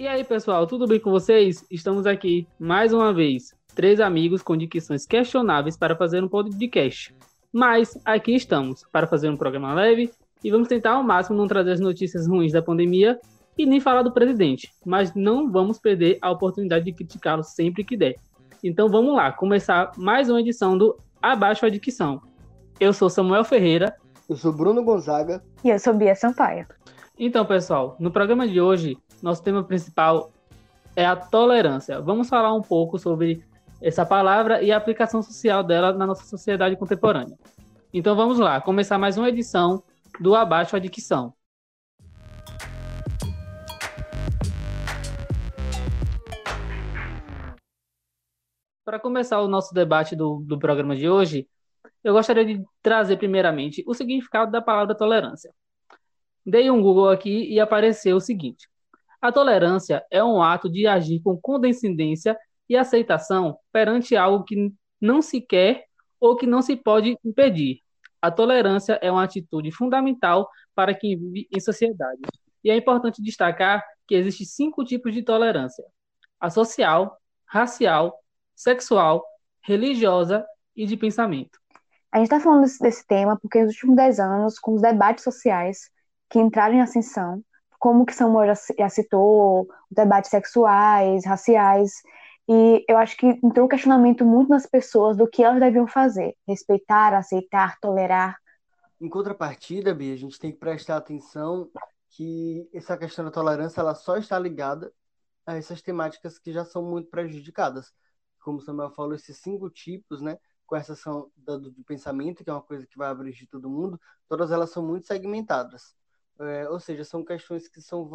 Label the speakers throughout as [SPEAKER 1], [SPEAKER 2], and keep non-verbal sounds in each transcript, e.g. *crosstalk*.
[SPEAKER 1] E aí, pessoal, tudo bem com vocês? Estamos aqui mais uma vez, três amigos com dicções questionáveis para fazer um podcast. Mas aqui estamos para fazer um programa leve e vamos tentar ao máximo não trazer as notícias ruins da pandemia e nem falar do presidente, mas não vamos perder a oportunidade de criticá-lo sempre que der. Então vamos lá, começar mais uma edição do Abaixo a Dicção. Eu sou Samuel Ferreira.
[SPEAKER 2] Eu sou Bruno Gonzaga.
[SPEAKER 3] E eu sou Bia Sampaio.
[SPEAKER 1] Então, pessoal, no programa de hoje, nosso tema principal é a tolerância. Vamos falar um pouco sobre essa palavra e a aplicação social dela na nossa sociedade contemporânea. Então vamos lá, começar mais uma edição do Abaixo a Dicção. Para começar o nosso debate do, do programa de hoje, eu gostaria de trazer primeiramente o significado da palavra tolerância. Dei um Google aqui e apareceu o seguinte: a tolerância é um ato de agir com condescendência e aceitação perante algo que não se quer ou que não se pode impedir. A tolerância é uma atitude fundamental para quem vive em sociedade. E é importante destacar que existem cinco tipos de tolerância: a social, racial, sexual, religiosa e de pensamento.
[SPEAKER 3] A gente está falando desse, desse, tema porque nos últimos dez anos, com os debates sociais que entraram em ascensão, como que Samuel já citou, debates sexuais, raciais, e eu acho que entrou um questionamento muito nas pessoas do que elas deviam fazer, respeitar, aceitar, tolerar.
[SPEAKER 2] Em contrapartida, Bia, a gente tem que prestar atenção que essa questão da tolerância ela só está ligada a essas temáticas que já são muito prejudicadas. Como Samuel falou, esses cinco tipos, né? com exceção do, do pensamento, que é uma coisa que vai abranger todo mundo, todas elas são muito segmentadas. É, ou seja, são questões que são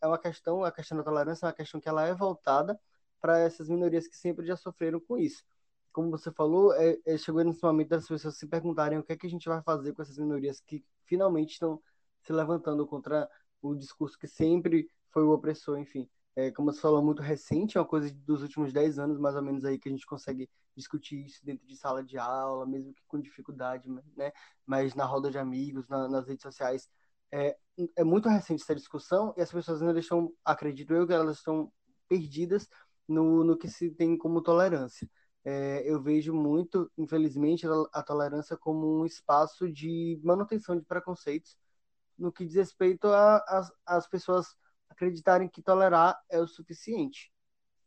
[SPEAKER 2] é uma questão, a questão da tolerância é uma questão que ela é voltada para essas minorias que sempre já sofreram com isso. Como você falou, é, é, chegou nesse momento das pessoas se perguntarem o que é que a gente vai fazer com essas minorias que finalmente estão se levantando contra o discurso que sempre foi o opressor, enfim é, como você falou, muito recente, é uma coisa dos últimos 10 anos, mais ou menos, aí que a gente consegue discutir isso dentro de sala de aula, mesmo que com dificuldade, né? Mas na roda de amigos, na, nas redes sociais. É, é muito recente essa discussão e as pessoas ainda estão, acredito eu, que elas estão perdidas no, no que se tem como tolerância. É, eu vejo muito, infelizmente, a, tolerância como um espaço de manutenção de preconceitos no que diz respeito às pessoas acreditarem que tolerar é o suficiente.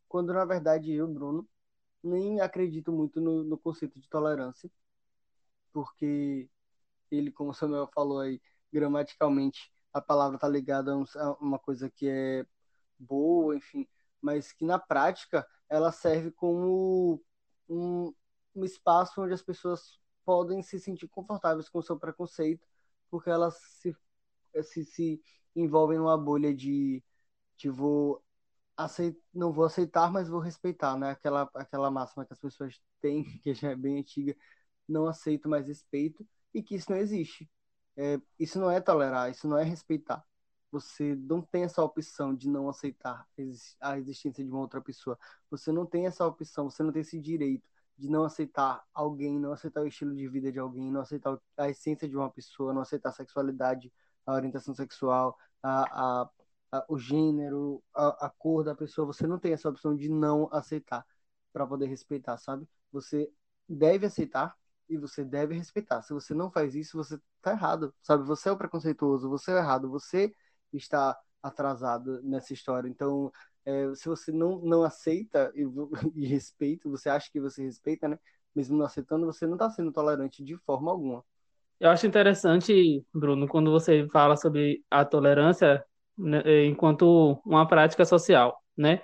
[SPEAKER 2] Quando, na verdade, eu, Bruno, nem acredito muito no, no conceito de tolerância, porque ele, como o Samuel falou aí, gramaticalmente, a palavra está ligada a uma coisa que é boa, enfim, mas que na prática ela serve como um, um espaço onde as pessoas podem se sentir confortáveis com o seu preconceito, porque elas se, se, se envolvem numa bolha de, de vou aceit, não vou aceitar, mas vou respeitar, né? Aquela, aquela máxima que as pessoas têm, *laughs* que já é bem antiga, não aceito, mas respeito, e que isso não existe. É, isso não é tolerar, isso não é respeitar. Você não tem essa opção de não aceitar a existência de uma outra pessoa. Você não tem essa opção, você não tem esse direito de não aceitar alguém, não aceitar o estilo de vida de alguém, não aceitar a essência de uma pessoa, não aceitar a sexualidade, a orientação sexual, a, a, a o gênero, a, a, cor da pessoa, você não tem essa opção de não aceitar para poder respeitar, sabe? Você deve aceitar e você deve respeitar. Se você não faz isso, você tá errado, sabe? Você é o preconceituoso, você é o errado, você está atrasado nessa história. Então, é, se você não, não aceita e, *laughs* e respeita, você acha que você respeita, né? Mesmo não aceitando, você não está sendo tolerante de forma alguma.
[SPEAKER 1] Eu acho interessante, Bruno, quando você fala sobre a tolerância né, é, enquanto uma prática social, né?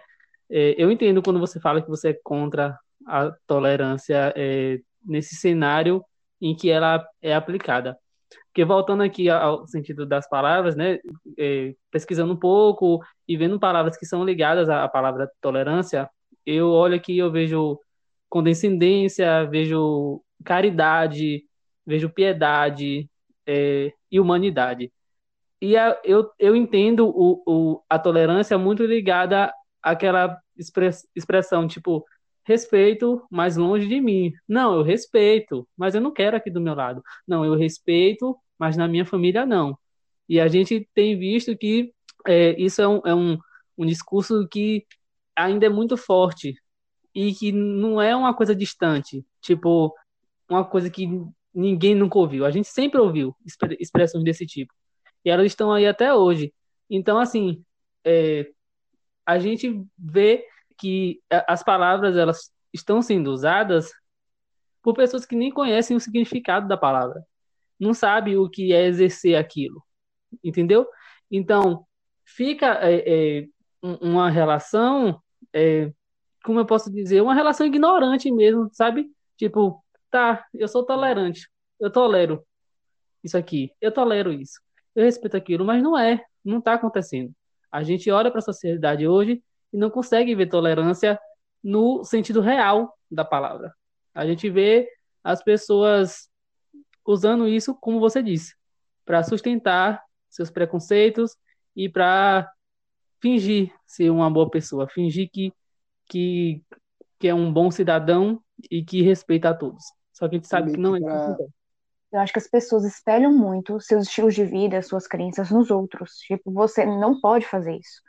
[SPEAKER 1] É, eu entendo quando você fala que você é contra a tolerância é, nesse cenário em que ela é aplicada. Porque voltando aqui ao sentido das palavras, né, é, pesquisando um pouco e vendo palavras que são ligadas à palavra tolerância, eu olho aqui eu vejo condescendência, vejo caridade, vejo piedade é, e humanidade. E a, eu, eu entendo o, o, a tolerância muito ligada àquela express, expressão, tipo, respeito, mas longe de mim. Não, eu respeito, mas eu não quero aqui do meu lado. Não, eu respeito, mas na minha família não. E a gente tem visto que é, isso é, um, é um, um discurso que ainda é muito forte e que não é uma coisa distante, tipo, uma coisa que ninguém nunca ouviu. A gente sempre ouviu expressões desse tipo. E elas estão aí até hoje. Então, assim, é, a gente vê que as palavras elas estão sendo usadas por pessoas que nem conhecem o significado da palavra, não sabe o que é exercer aquilo, entendeu? Então fica é, é, uma relação, é, como eu posso dizer, uma relação ignorante mesmo, sabe? Tipo, tá, eu sou tolerante, eu tolero isso aqui, eu tolero isso, eu respeito aquilo, mas não é, não está acontecendo. A gente olha para a sociedade hoje e não consegue ver tolerância no sentido real da palavra. A gente vê as pessoas usando isso, como você disse, para sustentar seus preconceitos e para fingir ser uma boa pessoa, fingir que, que, que é um bom cidadão e que respeita a todos. Só que a gente sabe que não é pra...
[SPEAKER 3] Eu acho que as pessoas espelham muito seus estilos de vida, suas crenças nos outros. Tipo, você não pode fazer isso.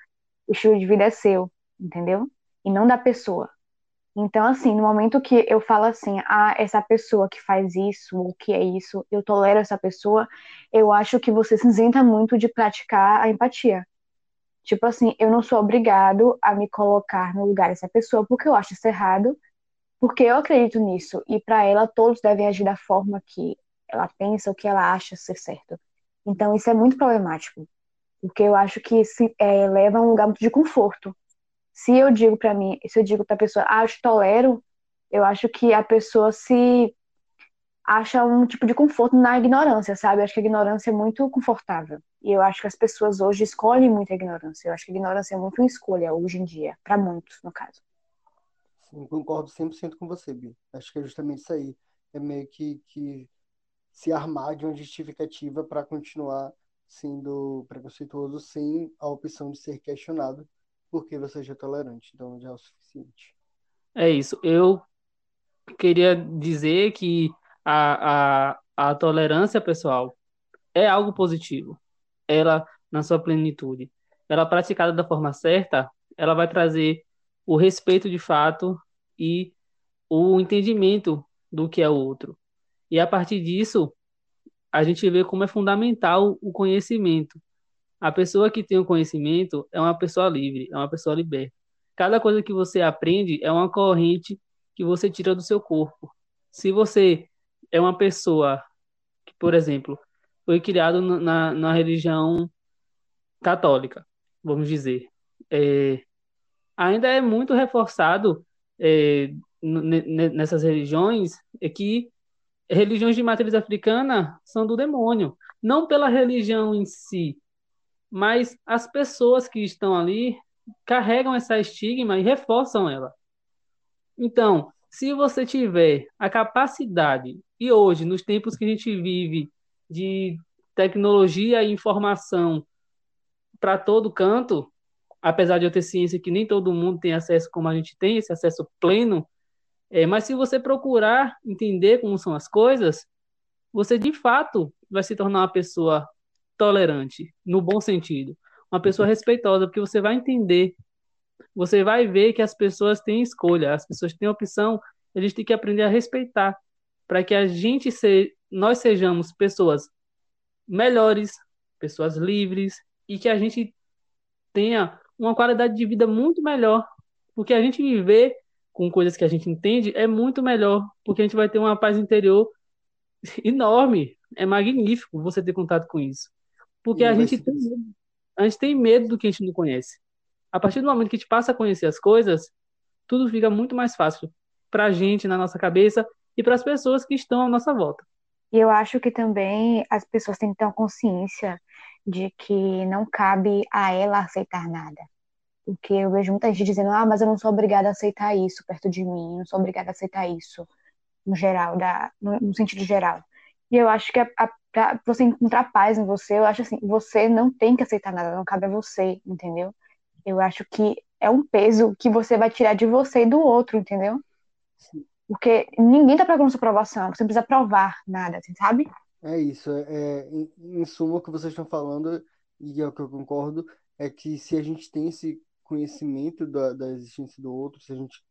[SPEAKER 3] O estilo de vida é seu, entendeu? E não da pessoa. Então, assim, no momento que eu falo assim, ah, essa pessoa que faz isso, o que é isso, eu tolero essa pessoa, eu acho que você se isenta muito de praticar a empatia. Tipo assim, eu não sou obrigado a me colocar no lugar dessa pessoa porque eu acho isso errado, porque eu acredito nisso. E para ela, todos devem agir da forma que ela pensa, o que ela acha ser certo. Então isso é muito problemático, porque eu acho que se é, leva a um lugar muito de conforto. Se eu digo para mim, se eu digo para a pessoa, ah, eu te tolero, eu acho que a pessoa se acha um tipo de conforto na ignorância, sabe? Eu acho que a ignorância é muito confortável. E eu acho que as pessoas hoje escolhem muito a ignorância. Eu acho que a ignorância é muito uma escolha hoje em dia, para muitos, no caso.
[SPEAKER 2] Sim, concordo 100% com você, Bi. Acho que é justamente isso aí. É meio que, que se armar de uma justificativa para continuar sendo preconceituoso sem a opção de ser questionado porque você já é tolerante, então já é o suficiente.
[SPEAKER 1] É isso. Eu queria dizer que a, a, a tolerância, pessoal, é algo positivo. Ela, na sua plenitude, ela praticada da forma certa, ela vai trazer o respeito de fato e o entendimento do que é o outro. E a partir disso, a gente vê como é fundamental o conhecimento. A pessoa que tem o conhecimento é uma pessoa livre, é uma pessoa liberta. Cada coisa que você aprende é uma corrente que você tira do seu corpo. Se você é uma pessoa que, por exemplo, foi criado na, na religião católica, vamos dizer, é, ainda é muito reforçado é, nessas religiões é que religiões de matriz africana são do demônio, não pela religião em si, mas as pessoas que estão ali carregam essa estigma e reforçam ela. Então, se você tiver a capacidade, e hoje, nos tempos que a gente vive de tecnologia e informação para todo canto, apesar de eu ter ciência que nem todo mundo tem acesso como a gente tem, esse acesso pleno, é, mas se você procurar entender como são as coisas, você de fato vai se tornar uma pessoa tolerante, no bom sentido, uma pessoa respeitosa, porque você vai entender, você vai ver que as pessoas têm escolha, as pessoas têm opção, a gente tem que aprender a respeitar, para que a gente se, nós sejamos pessoas melhores, pessoas livres e que a gente tenha uma qualidade de vida muito melhor, porque a gente viver com coisas que a gente entende, é muito melhor, porque a gente vai ter uma paz interior *laughs* enorme. É magnífico você ter contato com isso. Porque a gente, tem medo, a gente tem medo do que a gente não conhece. A partir do momento que a gente passa a conhecer as coisas, tudo fica muito mais fácil para a gente, na nossa cabeça, e para as pessoas que estão à nossa volta.
[SPEAKER 3] E eu acho que também as pessoas têm que ter uma consciência de que não cabe a ela aceitar nada. Porque eu vejo muita gente dizendo, ah, mas eu não sou obrigada a aceitar isso perto de mim, eu não sou obrigada a aceitar isso, no geral, da, no, no sentido geral. E eu acho que para você encontrar paz em você, eu acho assim, você não tem que aceitar nada, não cabe a você, entendeu? Eu acho que é um peso que você vai tirar de você e do outro, entendeu? Porque ninguém tá procurando sua aprovação, você não precisa provar nada, assim, sabe?
[SPEAKER 2] É isso, é, é em, em suma o que vocês estão falando, e é o que eu concordo, é que se a gente tem esse conhecimento da, da existência do outro, se a gente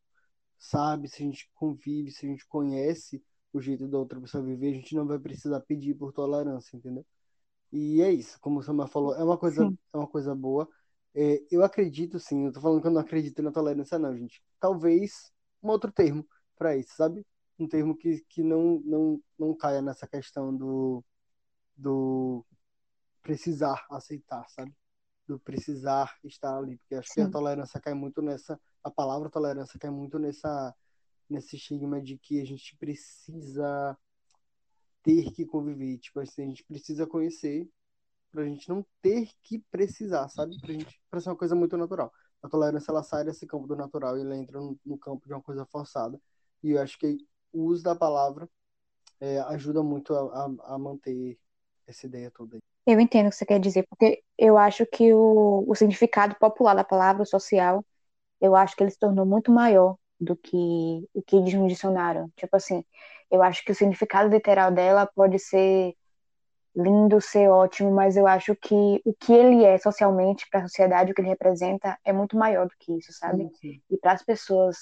[SPEAKER 2] sabe, se a gente convive, se a gente conhece o jeito da outra pessoa viver, a gente não vai precisar pedir por tolerância, entendeu? E é isso, como o Samuel falou, é uma coisa, é uma coisa boa. É, eu acredito sim, eu tô falando que eu não acredito na tolerância, não, gente. Talvez um outro termo para isso, sabe? Um termo que, que não, não, não caia nessa questão do, do precisar aceitar, sabe? Do precisar estar ali. Porque acho sim. que a tolerância cai muito nessa. A palavra tolerância cai muito nessa nesse estigma de que a gente precisa ter que conviver. Tipo assim, a gente precisa conhecer pra gente não ter que precisar, sabe? Pra gente pra ser uma coisa muito natural. A tolerância ela sai desse campo do natural e ela entra no, no campo de uma coisa forçada. E eu acho que o uso da palavra é, ajuda muito a, a, a, manter essa ideia toda aí.
[SPEAKER 3] Eu entendo o que você quer dizer, porque eu acho que o, o significado popular da palavra social, eu acho que ele se tornou muito maior do que o que diz no dicionário. Tipo assim, eu acho que o significado literal dela pode ser lindo, ser ótimo, mas eu acho que o que ele é socialmente para a sociedade, o que ele representa, é muito maior do que isso, sabe? Sim. E para as pessoas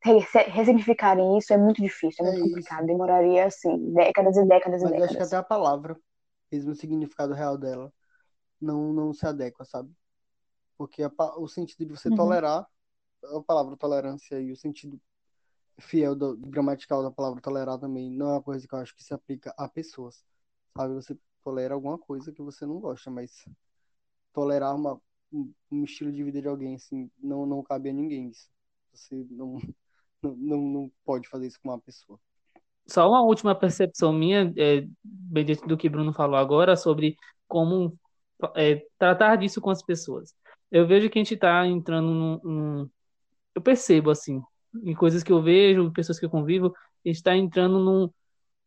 [SPEAKER 3] ressignificarem isso é muito difícil, é, é muito é complicado. Isso. Demoraria, assim, décadas e décadas
[SPEAKER 2] mas
[SPEAKER 3] e décadas.
[SPEAKER 2] acho que até a palavra, mesmo o significado real dela, não, não se adequa, sabe? Porque a, o sentido de você uhum. tolerar, a palavra tolerância e o sentido fiel do, do, gramatical da palavra tolerar também não é uma coisa que eu acho que se aplica a pessoas, sabe? Você tolera alguma coisa que você não gosta, mas tolerar uma, um, estilo de vida de alguém, assim, não, não cabe a ninguém isso. Você *laughs* não, não, não pode fazer isso com uma pessoa.
[SPEAKER 1] Só uma última percepção minha, é, bem dentro do que Bruno falou agora, sobre como é, tratar disso com as pessoas. Eu vejo que a gente está entrando num, num, Eu percebo, assim, em coisas que eu vejo, pessoas que eu convivo, está entrando num,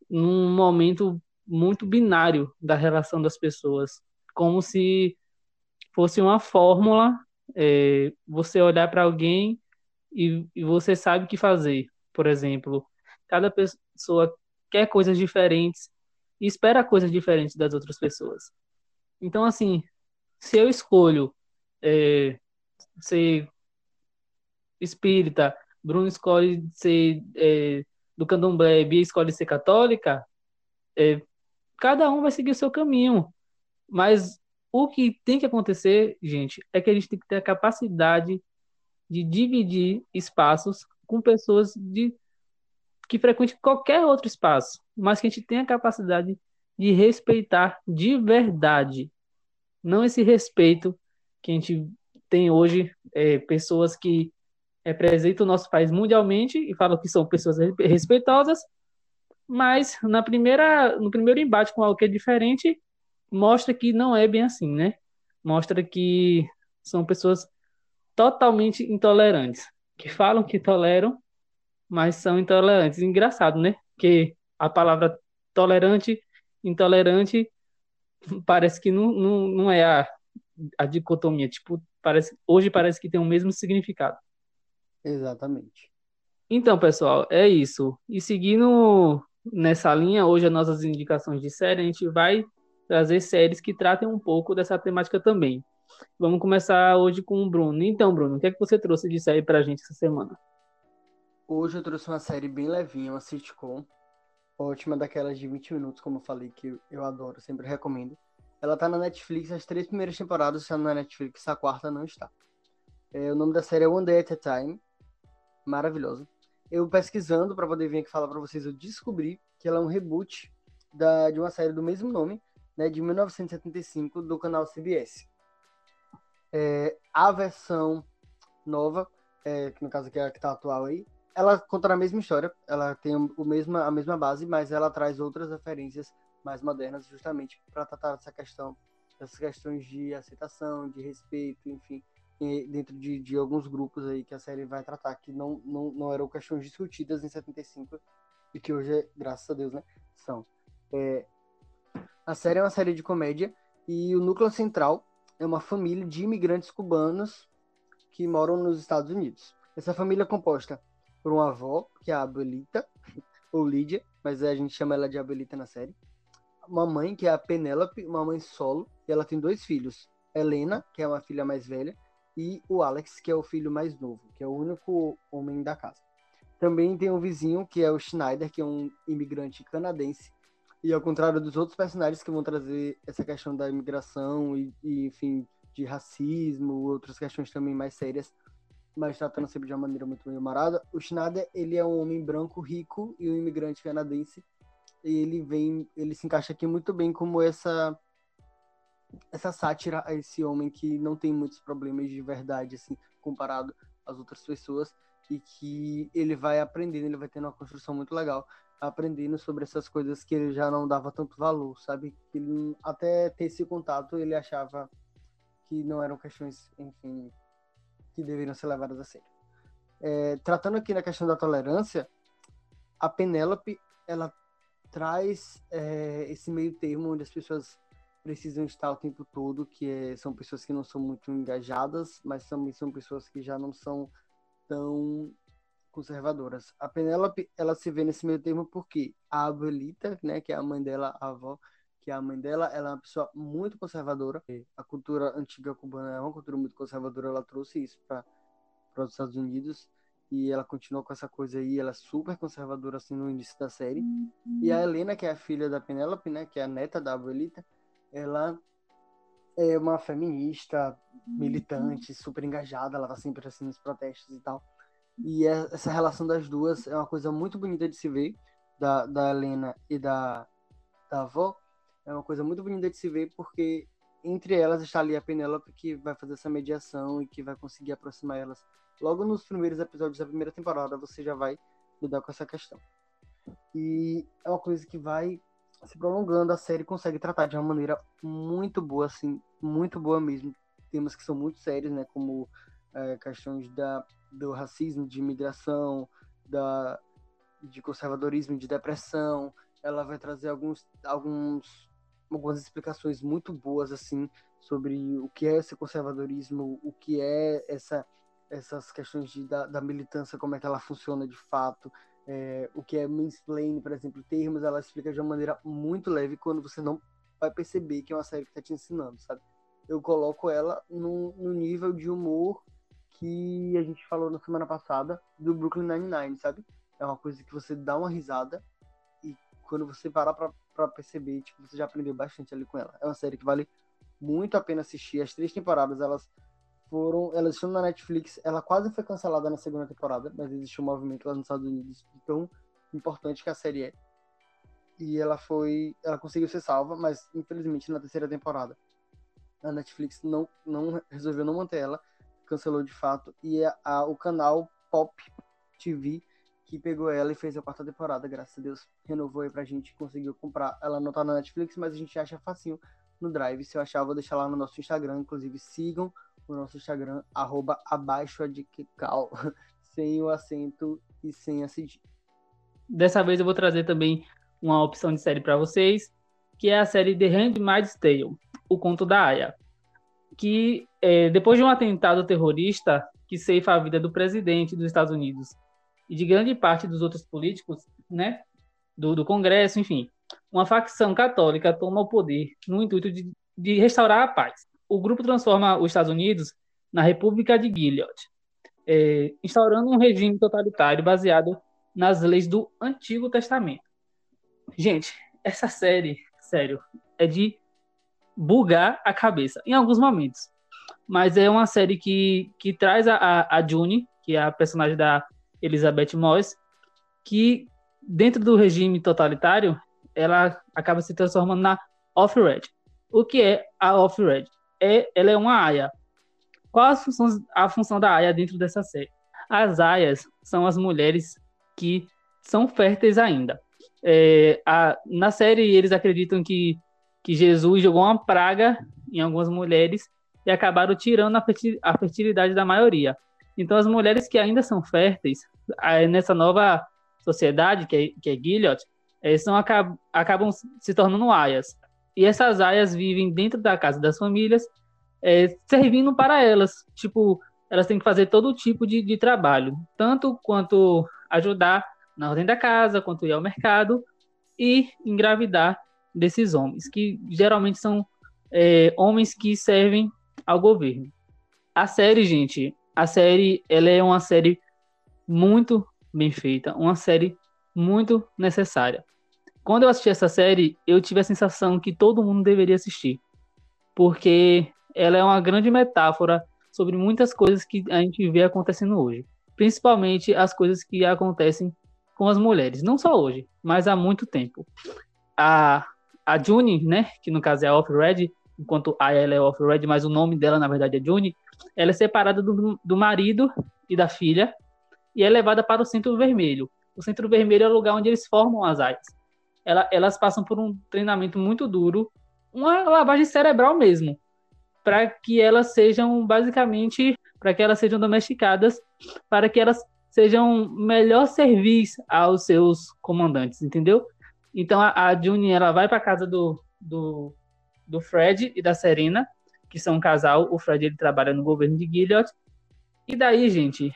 [SPEAKER 1] num momento muito binário da relação das pessoas, como se fosse uma fórmula, é, você olhar para alguém e, e você sabe o que fazer. Por exemplo, cada pessoa quer coisas diferentes e espera coisas diferentes das outras pessoas. Então, assim, se eu escolho é, ser espírita, Bruno escolhe ser é, do candomblé, Bia escolhe ser católica, é, cada um vai seguir o seu caminho. Mas o que tem que acontecer, gente, é que a gente tem que ter a capacidade de dividir espaços com pessoas de que frequentem qualquer outro espaço, mas que a gente tenha a capacidade de respeitar de verdade, não esse respeito que a gente tem hoje, é, pessoas que representam o nosso país mundialmente e falam que são pessoas respeitosas, mas na primeira, no primeiro embate com algo que é diferente, mostra que não é bem assim, né? Mostra que são pessoas totalmente intolerantes, que falam que toleram, mas são intolerantes. Engraçado, né? Que a palavra tolerante, intolerante, parece que não, não, não é a, a dicotomia. Tipo, parece, hoje parece que tem o mesmo significado.
[SPEAKER 2] Exatamente.
[SPEAKER 1] Então, pessoal, é isso. E seguindo nessa linha, hoje as nossas indicações de série, a gente vai trazer séries que tratem um pouco dessa temática também. Vamos começar hoje com o Bruno. Então, Bruno, o que é que você trouxe de série pra gente essa semana?
[SPEAKER 2] Hoje eu trouxe uma série bem levinha, uma sitcom. Ótima, daquelas de 20 minutos, como eu falei, que eu adoro, sempre recomendo. Ela tá na Netflix, as três primeiras temporadas estão na Netflix, a quarta não está. É, o nome da série é One Day at a Time. Maravilhosa eu pesquisando para poder vir aqui falar para vocês, eu descobri que ela é um reboot da, de uma série do mesmo nome, né, de 1975, do canal CBS. É, a versão nova, é, que no caso aqui é a que está atual aí, ela conta a mesma história, ela tem o mesmo, a mesma base, mas ela traz outras referências mais modernas, justamente para tratar dessa questão, dessas questões de aceitação, de respeito, enfim, dentro de, de alguns grupos aí que a série vai tratar, que não, não, não eram questões discutidas em 75 e que hoje, graças a Deus, né, são. É, a série é uma série de comédia e o núcleo central é uma família de imigrantes cubanos que moram nos Estados Unidos. Essa família é composta por uma avó, que é a Abuelita, *laughs* ou Lídia, mas a gente chama ela de Abuelita na série. Uma mãe, que é a Penélope, uma mãe solo, e ela tem dois filhos. Helena, que é uma filha mais velha, e o Alex, que é o filho mais novo, que é o único homem da casa. Também tem um vizinho, que é o Schneider, que é um imigrante canadense. E ao contrário dos outros personagens que vão trazer essa questão da imigração e, e enfim, de racismo, outras questões também mais sérias, mas tratando sempre de uma maneira muito bem humorada. O Schneider, ele é um homem branco, rico e um imigrante canadense. E ele vem, ele se encaixa aqui muito bem como essa essa sátira a esse homem que não tem muitos problemas de verdade assim, comparado às outras pessoas e que ele vai aprendendo, ele vai tendo uma construção muito legal, aprendendo sobre essas coisas que ele já não dava tanto valor, sabe? Ele, até ter esse contato, ele achava que não eram questões, enfim, que deveriam ser levadas a sério. É, tratando aqui na questão da tolerância, a Penélope, ela traz é, esse meio termo onde as pessoas precisam estar o tempo todo, que é, são pessoas que não são muito engajadas, mas também são pessoas que já não são tão conservadoras. A Penélope, ela se vê nesse meio termo porque a abuelita, né, que é a mãe dela, a avó, que é a mãe dela, ela é uma pessoa muito conservadora. A cultura antiga cubana é uma cultura muito conservadora, ela trouxe isso para os Estados Unidos e ela continuou com essa coisa aí, ela é super conservadora assim no início da série. Uhum. E a Helena, que é a filha da Penélope, né, que é a neta da abuelita, ela é uma feminista, militante, super engajada, ela tá sempre assim nos protestos e tal. E é, essa relação das duas é uma coisa muito bonita de se ver, da, da Helena e da, da avó, é uma coisa muito bonita de se ver, porque entre elas está ali a Penélope que vai fazer essa mediação e que vai conseguir aproximar elas. Logo nos primeiros episódios da primeira temporada, você já vai lidar com essa questão. E é uma coisa que vai se prolongando, a série consegue tratar de uma maneira muito boa, assim, muito boa mesmo. Temas que são muito sérios, né, como é, questões da, do racismo, de imigração, da, de conservadorismo, de depressão. Ela vai trazer alguns, alguns algumas explicações muito boas assim sobre o que é esse conservadorismo, o que é essa essas questões de, da, da militância, como é que ela funciona de fato, é, o que é mansplaining, por exemplo, termos, ela explica de uma maneira muito leve quando você não vai perceber que é uma série que está te ensinando, sabe? Eu coloco ela no, no nível de humor que a gente falou na semana passada do Brooklyn Nine-Nine, sabe? É uma coisa que você dá uma risada e quando você parar pra para perceber, tipo, você já aprendeu bastante ali com ela. É uma série que vale muito a pena assistir. As três temporadas, elas foram, elas estão na Netflix. Ela quase foi cancelada na segunda temporada, mas existe um movimento lá nos Estados Unidos tão importante que a série é. E ela foi, ela conseguiu ser salva, mas infelizmente na terceira temporada a Netflix não, não resolveu não manter ela, cancelou de fato e a, a o canal Pop TV que pegou ela e fez a quarta temporada, graças a Deus. Renovou aí pra gente, conseguiu comprar. Ela não tá na Netflix, mas a gente acha facinho no Drive. Se eu achar, eu vou deixar lá no nosso Instagram. Inclusive, sigam o nosso Instagram, arroba abaixo de Kikal, *laughs* sem o acento e sem a.
[SPEAKER 1] Dessa vez eu vou trazer também uma opção de série para vocês, que é a série The Handmaid's Tale, o conto da Aya. Que é, depois de um atentado terrorista que ceifa a vida do presidente dos Estados Unidos e de grande parte dos outros políticos, né, do, do Congresso, enfim, uma facção católica toma o poder no intuito de, de restaurar a paz. O grupo transforma os Estados Unidos na República de Gilead, é, instaurando um regime totalitário baseado nas leis do Antigo Testamento. Gente, essa série, sério, é de bugar a cabeça em alguns momentos. Mas é uma série que, que traz a, a, June, que é a personagem da Elizabeth Moss, que dentro do regime totalitário, ela acaba se transformando na off-red. O que é a off-red? É, ela é uma aia. Qual a função, a função da aia dentro dessa série? As aias são as mulheres que são férteis ainda. É, a, na série, eles acreditam que, que Jesus jogou uma praga em algumas mulheres e acabaram tirando a fertilidade da maioria. Então, as mulheres que ainda são férteis, nessa nova sociedade, que é, que é Gilead, são, acabam, acabam se tornando aias. E essas aias vivem dentro da casa das famílias, é, servindo para elas. Tipo, elas têm que fazer todo tipo de, de trabalho, tanto quanto ajudar na ordem da casa, quanto ir ao mercado e engravidar desses homens, que geralmente são é, homens que servem ao governo. a série, gente, a série, ela é uma série muito bem feita, uma série muito necessária. Quando eu assisti essa série, eu tive a sensação que todo mundo deveria assistir, porque ela é uma grande metáfora sobre muitas coisas que a gente vê acontecendo hoje, principalmente as coisas que acontecem com as mulheres, não só hoje, mas há muito tempo. A, a June, né, que no caso é a Off-Red, enquanto a ela é Off-Red, mas o nome dela na verdade é June, ela é separada do, do marido e da filha e é levada para o Centro Vermelho. O Centro Vermelho é o lugar onde eles formam as aias. Ela, elas passam por um treinamento muito duro, uma lavagem cerebral mesmo, para que elas sejam basicamente para que elas sejam domesticadas, para que elas sejam melhor serviço aos seus comandantes, entendeu? Então a, a June ela vai para casa do, do, do Fred e da Serena, que são um casal. O Fred ele trabalha no governo de Gilead. E daí, gente,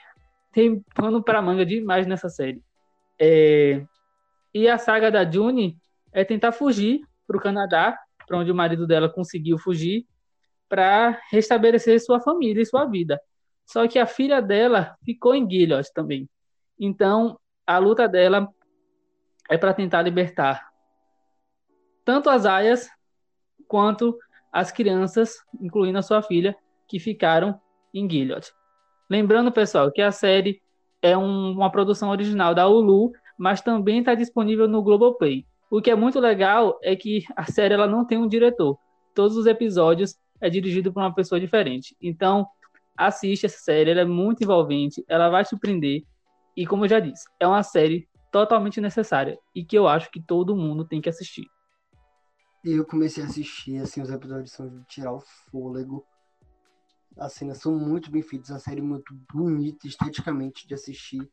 [SPEAKER 1] tem pano para manga demais nessa série. É... E a saga da June é tentar fugir para o Canadá, para onde o marido dela conseguiu fugir, para restabelecer sua família e sua vida. Só que a filha dela ficou em Gilead também. Então, a luta dela é para tentar libertar tanto as aias quanto as crianças, incluindo a sua filha, que ficaram em Gilead. Lembrando, pessoal, que a série é um, uma produção original da Hulu, mas também está disponível no Globoplay. O que é muito legal é que a série ela não tem um diretor. Todos os episódios é dirigido por uma pessoa diferente. Então, assiste essa série, ela é muito envolvente, ela vai surpreender. E como eu já disse, é uma série totalmente necessária e que eu acho que todo mundo tem que assistir.
[SPEAKER 2] Eu comecei a assistir, assim, os episódios são de tirar o fôlego. As cenas são muito bem feitas, a série é muito bonita esteticamente de assistir.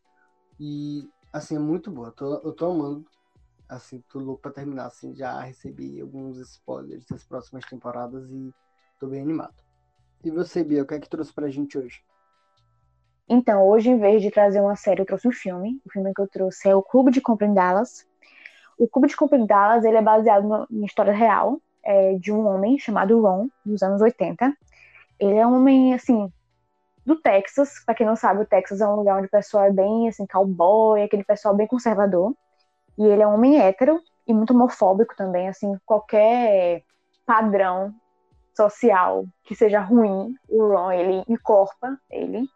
[SPEAKER 2] E, assim, é muito boa. Eu tô, eu tô amando. Assim, tô louco pra terminar, assim, já recebi alguns spoilers das próximas temporadas e tô bem animado. E você, Bia, o que é que trouxe pra gente hoje?
[SPEAKER 3] Então, hoje, em vez de trazer uma série, eu trouxe um filme. O filme que eu trouxe é O Clube de Compra em Dallas. O Clube de Compra em Dallas ele é baseado no, em história real é, de um homem chamado Ron, dos anos 80. Ele é um homem, assim, do Texas. Para quem não sabe, o Texas é um lugar onde o pessoal é bem, assim, cowboy, aquele pessoal bem conservador. E ele é um homem hétero e muito homofóbico também, assim, qualquer padrão social que seja ruim, o Ron, ele encorpa ele.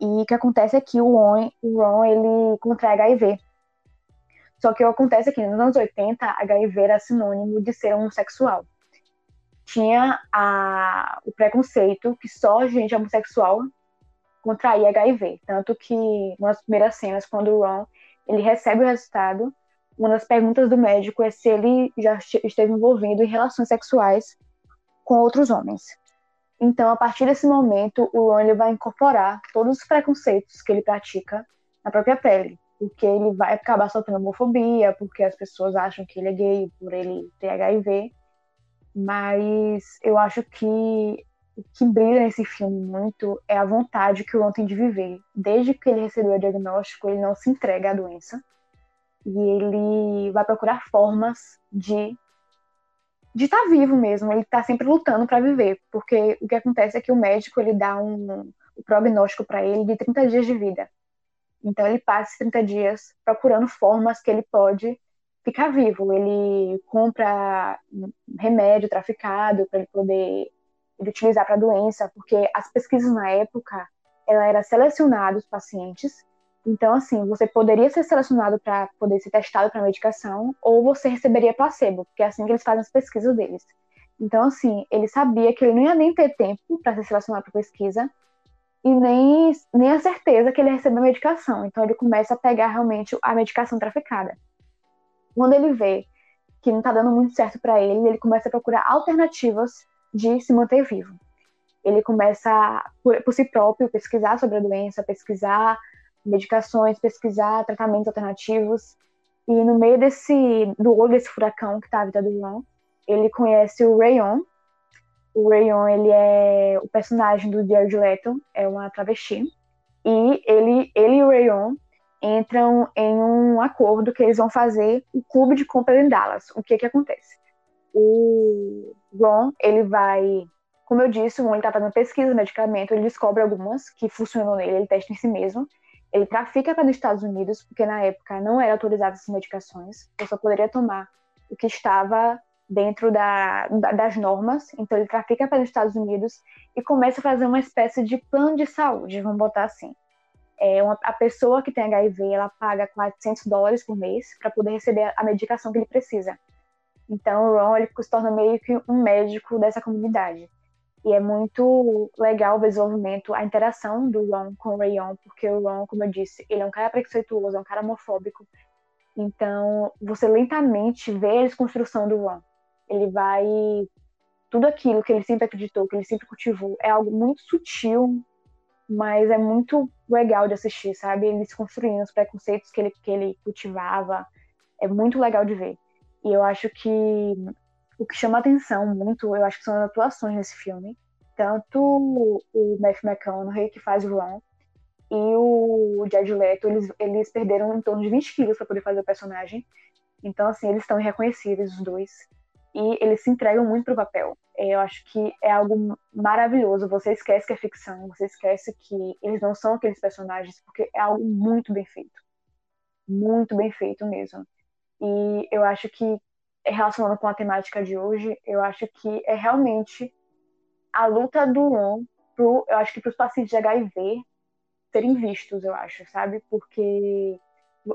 [SPEAKER 3] E o que acontece é que o Ron, o Ron ele contrai HIV. Só que o que acontece é que nos anos 80, HIV era sinônimo de ser homossexual. Tinha a, o preconceito que só gente homossexual contraía HIV. Tanto que, uma das primeiras cenas, quando o Ron ele recebe o resultado, uma das perguntas do médico é se ele já esteve envolvido em relações sexuais com outros homens. Então, a partir desse momento, o Ron ele vai incorporar todos os preconceitos que ele pratica na própria pele porque ele vai acabar sofrendo homofobia, porque as pessoas acham que ele é gay por ele ter HIV. Mas eu acho que o que brilha nesse filme muito é a vontade que o Ron tem de viver. Desde que ele recebeu o diagnóstico, ele não se entrega à doença. E ele vai procurar formas de de estar tá vivo mesmo, ele está sempre lutando para viver, porque o que acontece é que o médico ele dá um, um prognóstico para ele de 30 dias de vida. Então ele passa 30 dias procurando formas que ele pode ficar vivo. Ele compra remédio traficado para ele poder ele utilizar para a doença, porque as pesquisas na época ela era selecionada os pacientes. Então assim, você poderia ser selecionado para poder ser testado para medicação ou você receberia placebo, porque é assim que eles fazem as pesquisas deles. Então assim, ele sabia que ele não ia nem ter tempo para ser selecionado para pesquisa e nem, nem a certeza que ele recebeu a medicação. Então ele começa a pegar realmente a medicação traficada. Quando ele vê que não está dando muito certo para ele, ele começa a procurar alternativas de se manter vivo. Ele começa, por, por si próprio, pesquisar sobre a doença, pesquisar medicações, pesquisar tratamentos alternativos. E no meio desse, do olho desse furacão que está a vida do Ron, ele conhece o Rayon, o Rayon, ele é o personagem do Jared Leto, é uma travesti. E ele, ele e o Rayon entram em um acordo que eles vão fazer o clube de compra em Dallas. O que que acontece? O Ron, ele vai como eu disse, o ele está fazendo pesquisa medicamento, ele descobre algumas que funcionam nele, ele testa em si mesmo. Ele trafica para os Estados Unidos, porque na época não era autorizado essas medicações, você só poderia tomar o que estava dentro da, da, das normas. Então ele trafica para os Estados Unidos e começa a fazer uma espécie de plano de saúde, vamos botar assim. É uma, a pessoa que tem HIV, ela paga 400 dólares por mês para poder receber a medicação que ele precisa. Então o Ron ele se torna meio que um médico dessa comunidade. E é muito legal o desenvolvimento, a interação do Ron com o Rayon, porque o Ron, como eu disse, ele é um cara preconceituoso, é um cara homofóbico. Então, você lentamente vê a desconstrução do Ron. Ele vai. Tudo aquilo que ele sempre acreditou, que ele sempre cultivou, é algo muito sutil, mas é muito legal de assistir, sabe? Ele desconstruindo os preconceitos que ele, que ele cultivava. É muito legal de ver. E eu acho que o que chama atenção muito, eu acho que são as atuações nesse filme. Tanto o Matthew McConaughey, que faz o Ron, e o Jared Leto, eles, eles perderam em torno de 20 quilos para poder fazer o personagem. Então, assim, eles estão irreconhecíveis, os dois. E eles se entregam muito pro papel. Eu acho que é algo maravilhoso. Você esquece que é ficção, você esquece que eles não são aqueles personagens, porque é algo muito bem feito. Muito bem feito mesmo. E eu acho que relacionando com a temática de hoje, eu acho que é realmente a luta do Ron pro, eu acho que para os pacientes de HIV serem vistos, eu acho, sabe? Porque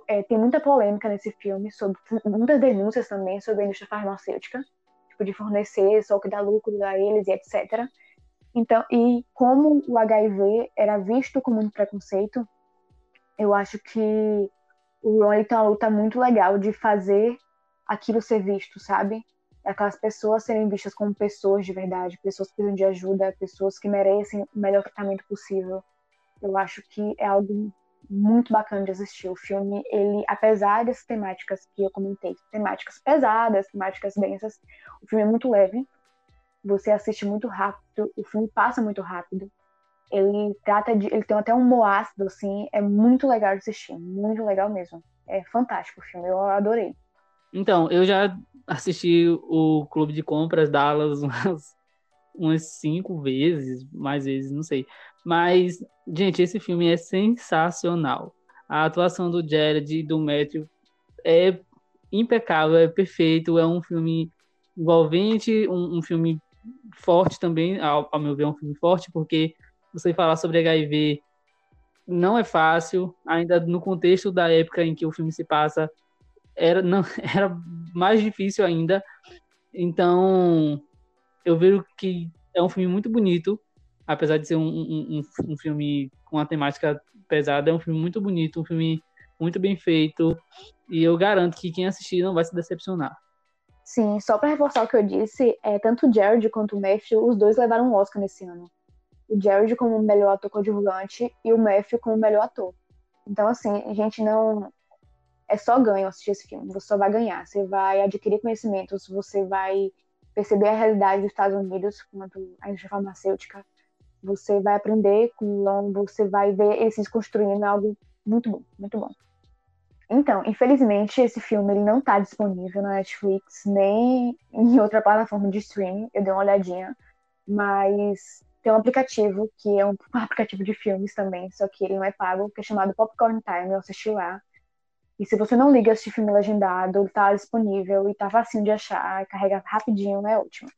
[SPEAKER 3] é, tem muita polêmica nesse filme, sobre muitas denúncias também sobre a indústria farmacêutica, tipo, de fornecer só o que dá lucro a eles e etc. Então, e como o HIV era visto com muito preconceito, eu acho que o Ron tem uma luta muito legal de fazer aquilo ser visto, sabe? Aquelas pessoas serem vistas como pessoas de verdade, pessoas que precisam de ajuda, pessoas que merecem o melhor tratamento possível. Eu acho que é algo muito bacana de assistir. O filme, ele, apesar dessas temáticas que eu comentei, temáticas pesadas, temáticas densas, o filme é muito leve. Você assiste muito rápido, o filme passa muito rápido. Ele trata de, ele tem até um humor ácido assim, é muito legal de assistir, muito legal mesmo. É fantástico o filme, eu adorei.
[SPEAKER 1] Então, eu já assisti o Clube de Compras Dallas *laughs* umas, umas cinco vezes, mais vezes, não sei. Mas, gente, esse filme é sensacional. A atuação do Jared e do Matthew é impecável, é perfeito. É um filme envolvente, um, um filme forte também, ao, ao meu ver, é um filme forte, porque você falar sobre HIV não é fácil, ainda no contexto da época em que o filme se passa, era, não, *laughs* era mais difícil ainda. Então, eu vejo que é um filme muito bonito, apesar de ser um, um, um, filme com uma temática pesada, é um filme muito bonito, um filme muito bem feito, e eu garanto que quem assistir não vai se decepcionar.
[SPEAKER 3] Sim, só para reforçar o que eu disse, é, tanto o Jared quanto o Matthew, os dois levaram um Oscar nesse ano. O Jared como melhor ator coadjuvante e o Matthew como melhor ator. Então, assim, a gente não é só ganho assistir esse filme. Você só vai ganhar. Você vai adquirir conhecimentos, você vai perceber a realidade dos Estados Unidos quanto à indústria farmacêutica. Você vai aprender com o Long, você vai ver eles se construindo algo muito bom, muito bom. Então, infelizmente, esse filme ele não está disponível na Netflix nem em outra plataforma de streaming. Eu dei uma olhadinha, mas tem um aplicativo que é *laughs* um, aplicativo de filmes também, só que ele não é pago, que é chamado Popcorn Time. Eu assisti lá. E se você não liga esse filme legendado, ele tá disponível e tá facinho de achar, carrega rapidinho, é ótimo.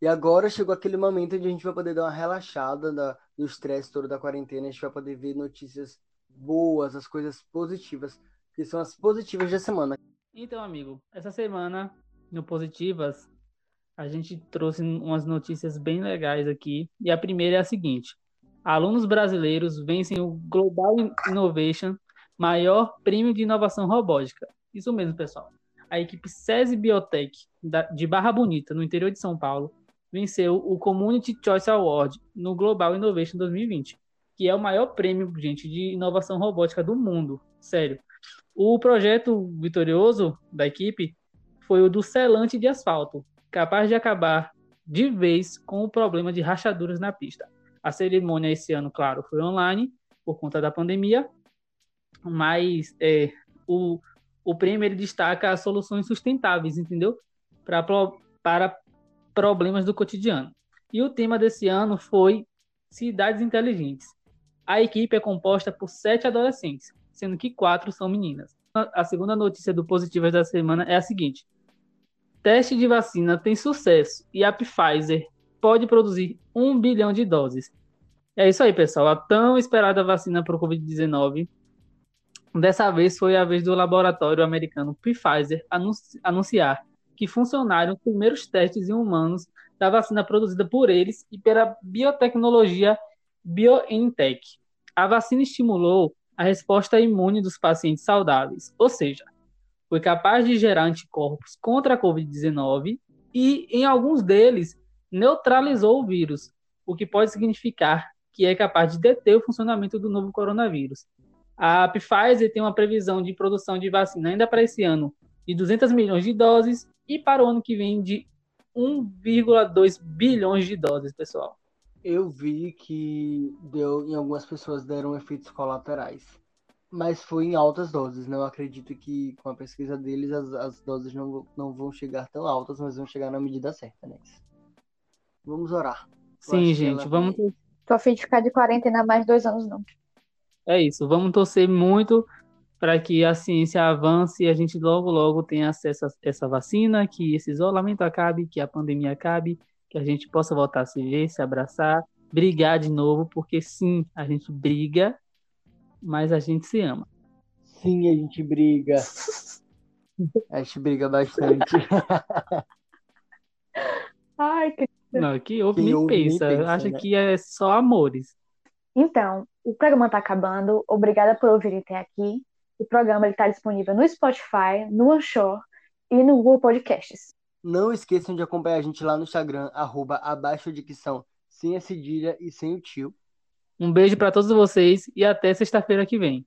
[SPEAKER 2] E agora chegou aquele momento onde a gente vai poder dar uma relaxada da, do estresse todo da quarentena, a gente vai poder ver notícias boas, as coisas positivas, que são as positivas da semana.
[SPEAKER 1] Então, amigo, essa semana no Positivas, a gente trouxe umas notícias bem legais aqui. E a primeira é a seguinte: alunos brasileiros vencem o Global Innovation maior prêmio de inovação robótica. Isso mesmo, pessoal. A equipe SESI Biotech, de Barra Bonita, no interior de São Paulo, venceu o Community Choice Award no Global Innovation 2020, que é o maior prêmio, gente, de inovação robótica do mundo. Sério. O projeto vitorioso da equipe foi o do selante de asfalto, capaz de acabar de vez com o problema de rachaduras na pista. A cerimônia esse ano, claro, foi online por conta da pandemia, mas é, o, o prêmio ele destaca soluções sustentáveis, entendeu? Pra, para problemas do cotidiano. E o tema desse ano foi Cidades Inteligentes. A equipe é composta por sete adolescentes, sendo que quatro são meninas. A segunda notícia do Positivas da semana é a seguinte: teste de vacina tem sucesso e a Pfizer pode produzir um bilhão de doses. É isso aí, pessoal. A tão esperada vacina para o Covid-19. Dessa vez foi a vez do laboratório americano Pfizer anunciar que funcionaram os primeiros testes em humanos da vacina produzida por eles e pela biotecnologia BioNTech. A vacina estimulou a resposta imune dos pacientes saudáveis, ou seja, foi capaz de gerar anticorpos contra a Covid-19 e, em alguns deles, neutralizou o vírus, o que pode significar que é capaz de deter o funcionamento do novo coronavírus. A Pfizer tem uma previsão de produção de vacina ainda para esse ano de 200 milhões de doses e para o ano que vem de 1,2 bilhões de doses, pessoal.
[SPEAKER 2] Eu vi que deu em algumas pessoas deram efeitos colaterais, mas foi em altas doses. Não né? acredito que com a pesquisa deles as, as doses não, não vão chegar tão altas, mas vão chegar na medida certa, né? Vamos orar.
[SPEAKER 1] Sim, gente, vamos. Vai...
[SPEAKER 3] Tô a fim de ficar de quarentena mais dois anos, não.
[SPEAKER 1] É isso, vamos torcer muito para que a ciência avance e a gente logo, logo tenha acesso a essa vacina, que esse isolamento acabe, que a pandemia acabe, que a gente possa voltar a se ver, se abraçar, brigar de novo, porque sim, a gente briga, mas a gente se ama.
[SPEAKER 2] Sim, a gente briga. *laughs* A gente briga bastante. *laughs*
[SPEAKER 3] Ai, que
[SPEAKER 1] não, que ouve nem pensa. pensa. Acha né? que é só amores.
[SPEAKER 3] Então, o programa está acabando. Obrigada por ouvirem até aqui. O programa está disponível no Spotify, no Anchor e no Google Podcasts.
[SPEAKER 2] Não esqueçam de acompanhar a gente lá no Instagram, arroba abaixo dicção, sem a cedilha e sem o tio.
[SPEAKER 1] Um beijo para todos vocês e até sexta-feira que vem.